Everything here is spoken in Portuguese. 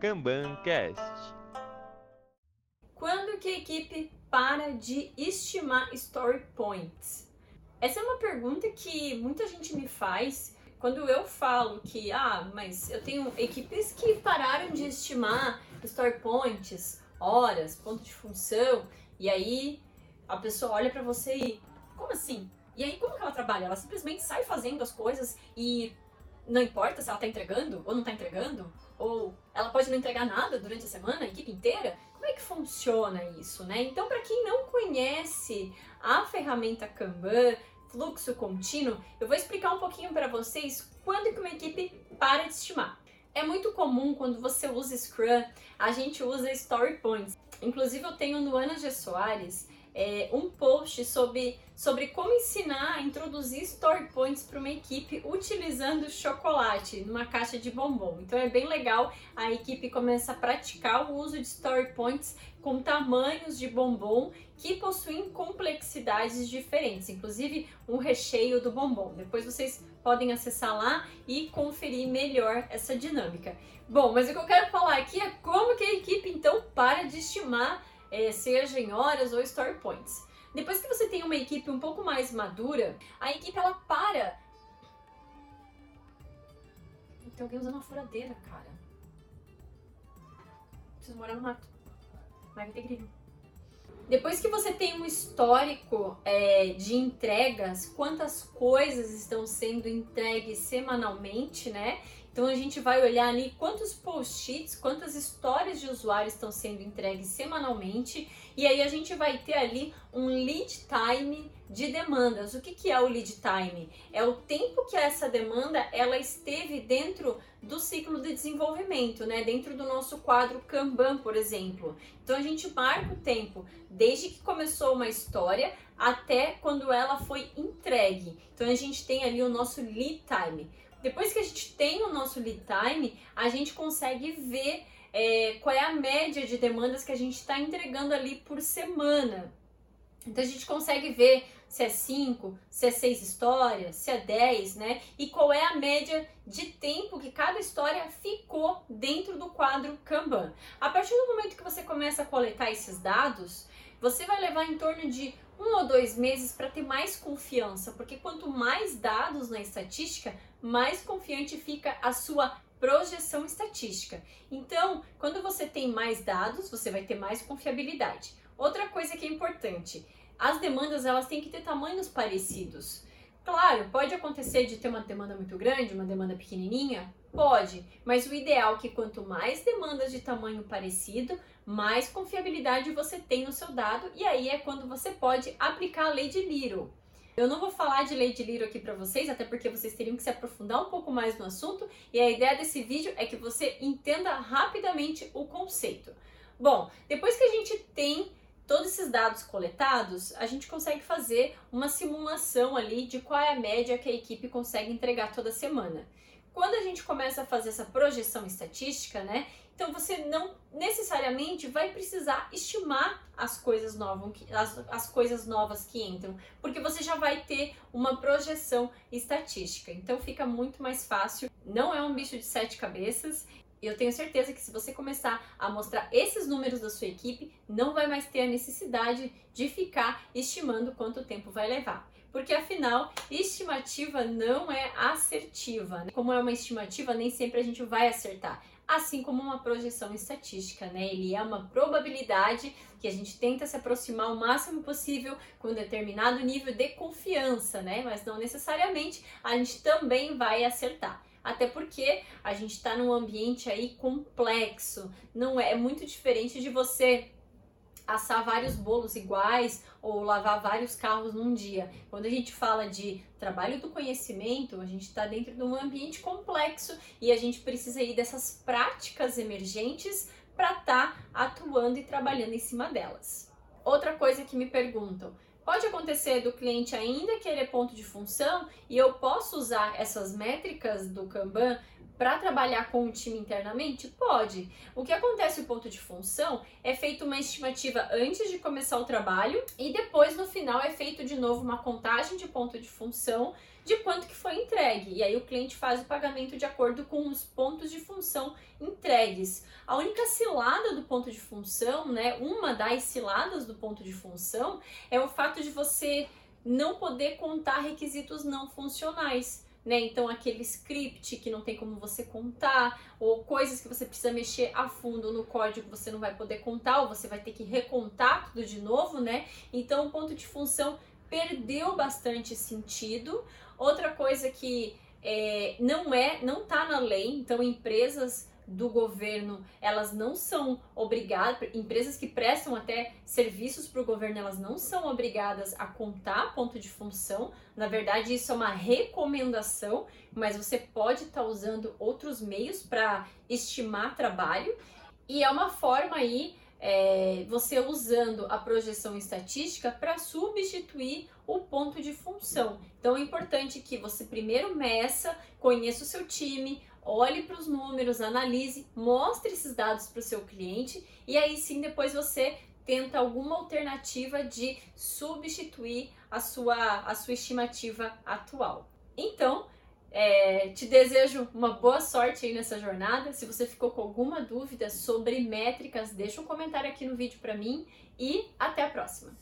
KanbanCast. Quando que a equipe para de estimar story points? Essa é uma pergunta que muita gente me faz quando eu falo que, ah, mas eu tenho equipes que pararam de estimar story points, horas, ponto de função, e aí a pessoa olha para você e, como assim? E aí como que ela trabalha? Ela simplesmente sai fazendo as coisas e não importa se ela tá entregando ou não tá entregando? Ou ela pode não entregar nada durante a semana, a equipe inteira? Como é que funciona isso, né? Então, para quem não conhece a ferramenta Kanban, fluxo contínuo, eu vou explicar um pouquinho para vocês quando que uma equipe para de estimar. É muito comum quando você usa Scrum, a gente usa Story Points. Inclusive eu tenho no Ana G. Soares é, um post sobre, sobre como ensinar a introduzir story points para uma equipe utilizando chocolate numa caixa de bombom. Então é bem legal, a equipe começa a praticar o uso de story points com tamanhos de bombom que possuem complexidades diferentes, inclusive um recheio do bombom. Depois vocês podem acessar lá e conferir melhor essa dinâmica. Bom, mas o que eu quero falar aqui é como que a equipe então para de estimar é, seja em horas ou story points. Depois que você tem uma equipe um pouco mais madura, a equipe ela para. Tem alguém usando uma furadeira, cara. Preciso morar no mato. Vai ter grilho. Depois que você tem um histórico é, de entregas, quantas coisas estão sendo entregues semanalmente, né? Então a gente vai olhar ali quantos post-its, quantas histórias de usuários estão sendo entregues semanalmente e aí a gente vai ter ali um lead time de demandas. O que, que é o lead time? É o tempo que essa demanda ela esteve dentro do ciclo de desenvolvimento, né? Dentro do nosso quadro Kanban, por exemplo. Então a gente marca o tempo desde que começou uma história até quando ela foi entregue. Então a gente tem ali o nosso lead time. Depois que a gente tem o nosso lead time, a gente consegue ver é, qual é a média de demandas que a gente está entregando ali por semana. Então a gente consegue ver se é 5, se é 6 histórias, se é 10, né? E qual é a média de tempo que cada história ficou dentro do quadro Kanban. A partir do momento que você começa a coletar esses dados, você vai levar em torno de um ou dois meses para ter mais confiança, porque quanto mais dados na estatística, mais confiante fica a sua projeção estatística. Então, quando você tem mais dados, você vai ter mais confiabilidade. Outra coisa que é importante, as demandas elas têm que ter tamanhos parecidos. Claro, pode acontecer de ter uma demanda muito grande, uma demanda pequenininha, pode, mas o ideal é que quanto mais demandas de tamanho parecido, mais confiabilidade você tem no seu dado e aí é quando você pode aplicar a lei de Little. Eu não vou falar de lei de Little aqui para vocês, até porque vocês teriam que se aprofundar um pouco mais no assunto, e a ideia desse vídeo é que você entenda rapidamente o conceito. Bom, depois que a gente tem todos esses dados coletados, a gente consegue fazer uma simulação ali de qual é a média que a equipe consegue entregar toda semana. Quando a gente começa a fazer essa projeção estatística, né? Então você não necessariamente vai precisar estimar as coisas novas, as, as coisas novas que entram, porque você já vai ter uma projeção estatística. Então fica muito mais fácil. Não é um bicho de sete cabeças. E eu tenho certeza que se você começar a mostrar esses números da sua equipe, não vai mais ter a necessidade de ficar estimando quanto tempo vai levar porque afinal, estimativa não é assertiva. Né? Como é uma estimativa, nem sempre a gente vai acertar. Assim como uma projeção estatística, né? Ele é uma probabilidade que a gente tenta se aproximar o máximo possível com um determinado nível de confiança, né? Mas não necessariamente a gente também vai acertar até porque a gente está num ambiente aí complexo, não é, é muito diferente de você assar vários bolos iguais ou lavar vários carros num dia. Quando a gente fala de trabalho do conhecimento, a gente está dentro de um ambiente complexo e a gente precisa ir dessas práticas emergentes para estar tá atuando e trabalhando em cima delas. Outra coisa que me perguntam, Pode acontecer do cliente ainda querer ponto de função e eu posso usar essas métricas do Kanban para trabalhar com o time internamente? Pode. O que acontece o ponto de função é feita uma estimativa antes de começar o trabalho e depois no final é feito de novo uma contagem de ponto de função de quanto que foi entregue. E aí o cliente faz o pagamento de acordo com os pontos de função entregues. A única cilada do ponto de função, né, uma das ciladas do ponto de função é o fato de você não poder contar requisitos não funcionais. Né? Então, aquele script que não tem como você contar, ou coisas que você precisa mexer a fundo no código, você não vai poder contar, ou você vai ter que recontar tudo de novo, né? Então, o ponto de função perdeu bastante sentido. Outra coisa que é, não é, não tá na lei, então empresas do governo, elas não são obrigadas, empresas que prestam até serviços para o governo, elas não são obrigadas a contar ponto de função. Na verdade, isso é uma recomendação, mas você pode estar tá usando outros meios para estimar trabalho. E é uma forma aí é, você usando a projeção estatística para substituir o ponto de função. Então é importante que você primeiro meça, conheça o seu time, olhe para os números, analise, mostre esses dados para o seu cliente e aí sim depois você tenta alguma alternativa de substituir a sua, a sua estimativa atual. Então, é, te desejo uma boa sorte aí nessa jornada. Se você ficou com alguma dúvida sobre métricas, deixa um comentário aqui no vídeo para mim e até a próxima.